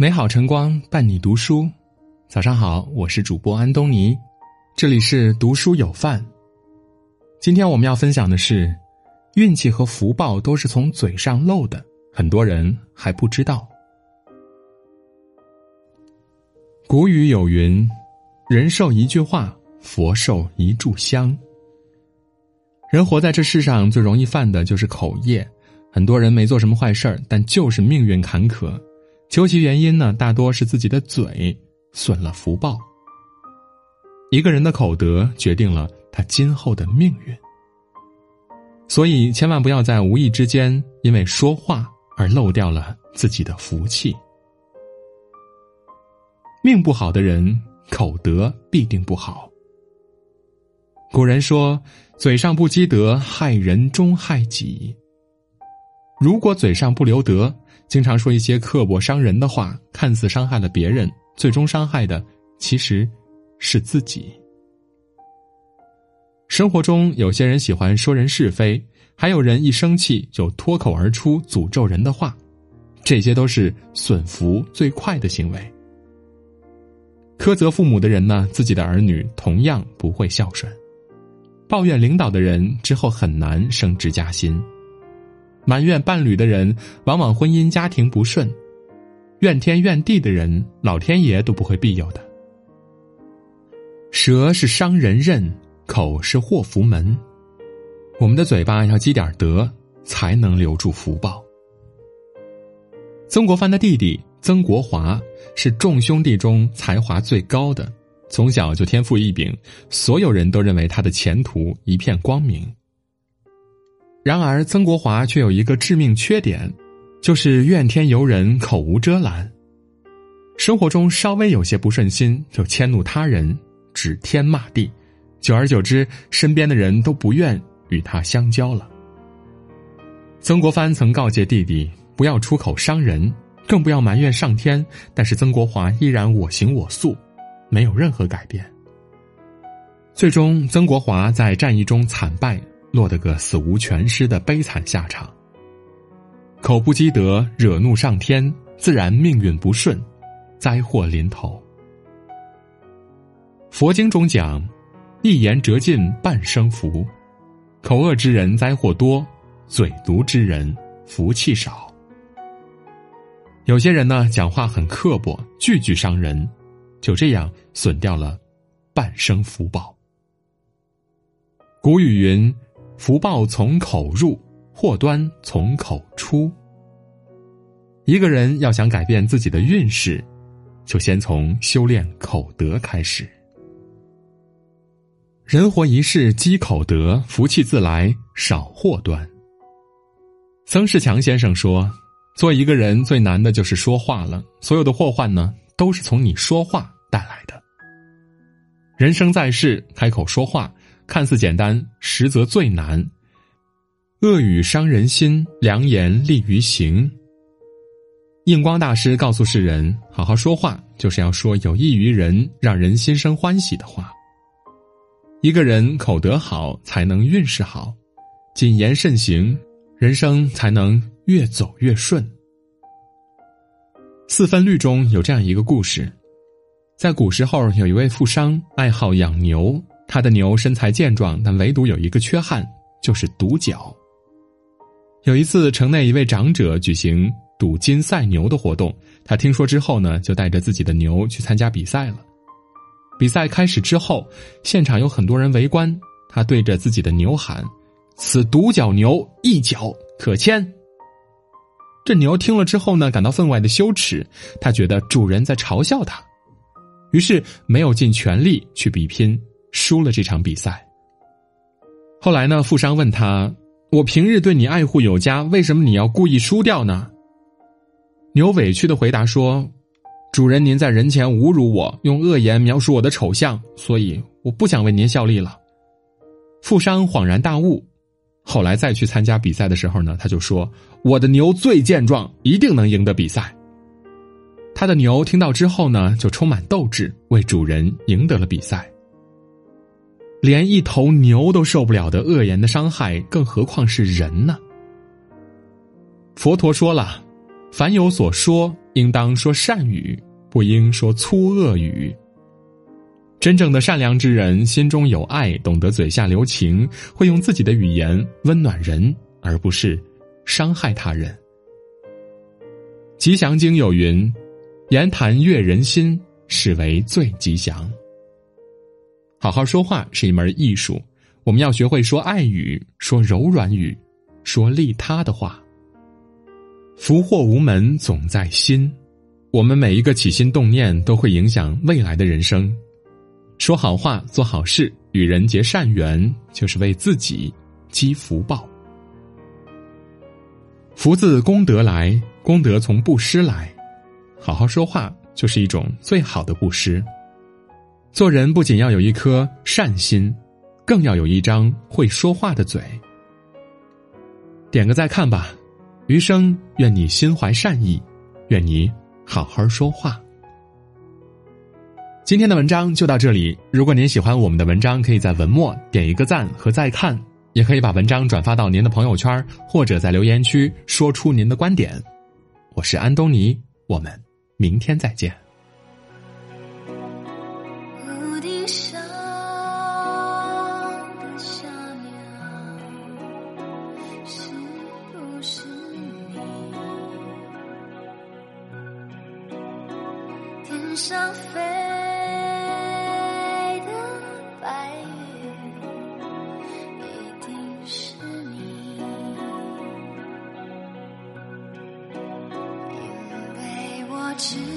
美好晨光伴你读书，早上好，我是主播安东尼，这里是读书有范。今天我们要分享的是，运气和福报都是从嘴上漏的，很多人还不知道。古语有云：“人寿一句话，佛寿一炷香。”人活在这世上最容易犯的就是口业，很多人没做什么坏事儿，但就是命运坎坷。究其原因呢，大多是自己的嘴损了福报。一个人的口德决定了他今后的命运，所以千万不要在无意之间因为说话而漏掉了自己的福气。命不好的人，口德必定不好。古人说：“嘴上不积德，害人终害己。”如果嘴上不留德，经常说一些刻薄伤人的话，看似伤害了别人，最终伤害的其实是自己。生活中有些人喜欢说人是非，还有人一生气就脱口而出诅咒人的话，这些都是损福最快的行为。苛责父母的人呢，自己的儿女同样不会孝顺；抱怨领导的人之后很难升职加薪。埋怨伴侣的人，往往婚姻家庭不顺；怨天怨地的人，老天爷都不会庇佑的。舌是伤人刃，口是祸福门。我们的嘴巴要积点德，才能留住福报。曾国藩的弟弟曾国华是众兄弟中才华最高的，从小就天赋异禀，所有人都认为他的前途一片光明。然而，曾国华却有一个致命缺点，就是怨天尤人、口无遮拦。生活中稍微有些不顺心，就迁怒他人，指天骂地，久而久之，身边的人都不愿与他相交了。曾国藩曾告诫弟弟不要出口伤人，更不要埋怨上天，但是曾国华依然我行我素，没有任何改变。最终，曾国华在战役中惨败。落得个死无全尸的悲惨下场。口不积德，惹怒上天，自然命运不顺，灾祸临头。佛经中讲：“一言折尽半生福。”口恶之人灾祸多，嘴毒之人福气少。有些人呢，讲话很刻薄，句句伤人，就这样损掉了半生福报。古语云。福报从口入，祸端从口出。一个人要想改变自己的运势，就先从修炼口德开始。人活一世，积口德，福气自来，少祸端。曾仕强先生说：“做一个人最难的就是说话了，所有的祸患呢，都是从你说话带来的。人生在世，开口说话。”看似简单，实则最难。恶语伤人心，良言利于行。印光大师告诉世人：好好说话，就是要说有益于人、让人心生欢喜的话。一个人口德好，才能运势好；谨言慎行，人生才能越走越顺。四分律中有这样一个故事：在古时候，有一位富商爱好养牛。他的牛身材健壮，但唯独有一个缺憾，就是独角。有一次，城内一位长者举行赌金赛牛的活动，他听说之后呢，就带着自己的牛去参加比赛了。比赛开始之后，现场有很多人围观，他对着自己的牛喊：“此独角牛一角可牵。”这牛听了之后呢，感到分外的羞耻，他觉得主人在嘲笑他，于是没有尽全力去比拼。输了这场比赛。后来呢？富商问他：“我平日对你爱护有加，为什么你要故意输掉呢？”牛委屈的回答说：“主人，您在人前侮辱我，用恶言描述我的丑相，所以我不想为您效力了。”富商恍然大悟，后来再去参加比赛的时候呢，他就说：“我的牛最健壮，一定能赢得比赛。”他的牛听到之后呢，就充满斗志，为主人赢得了比赛。连一头牛都受不了的恶言的伤害，更何况是人呢？佛陀说了，凡有所说，应当说善语，不应说粗恶语。真正的善良之人，心中有爱，懂得嘴下留情，会用自己的语言温暖人，而不是伤害他人。吉祥经有云：“言谈悦人心，是为最吉祥。”好好说话是一门艺术，我们要学会说爱语，说柔软语，说利他的话。福祸无门，总在心。我们每一个起心动念，都会影响未来的人生。说好话，做好事，与人结善缘，就是为自己积福报。福自功德来，功德从布施来。好好说话，就是一种最好的布施。做人不仅要有一颗善心，更要有一张会说话的嘴。点个再看吧，余生愿你心怀善意，愿你好好说话。今天的文章就到这里。如果您喜欢我们的文章，可以在文末点一个赞和再看，也可以把文章转发到您的朋友圈，或者在留言区说出您的观点。我是安东尼，我们明天再见。为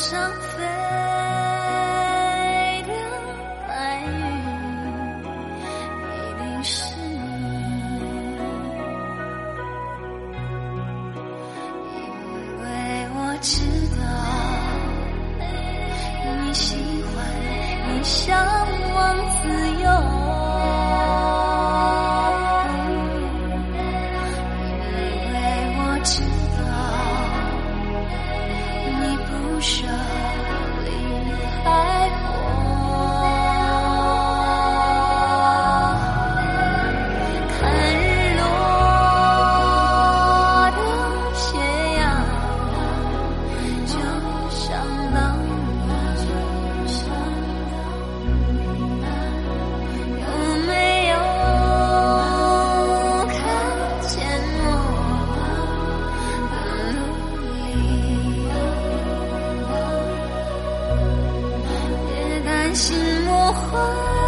伤。心魔化。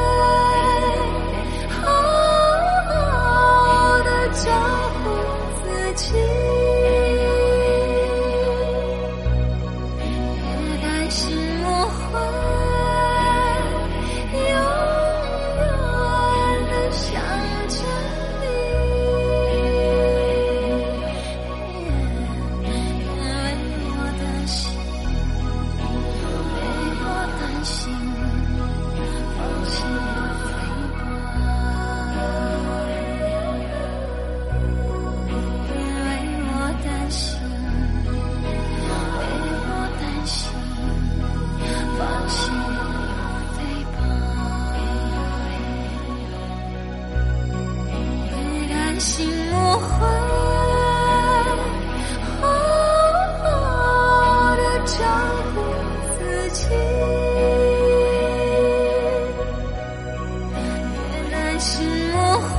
心魔会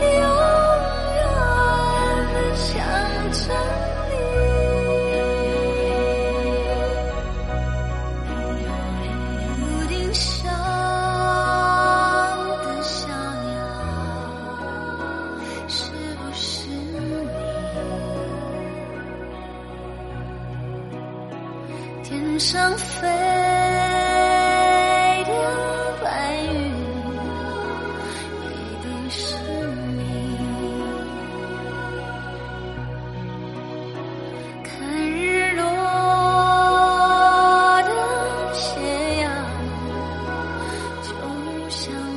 永远想着你。屋顶上的小鸟。是不是你？天上飞。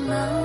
Love.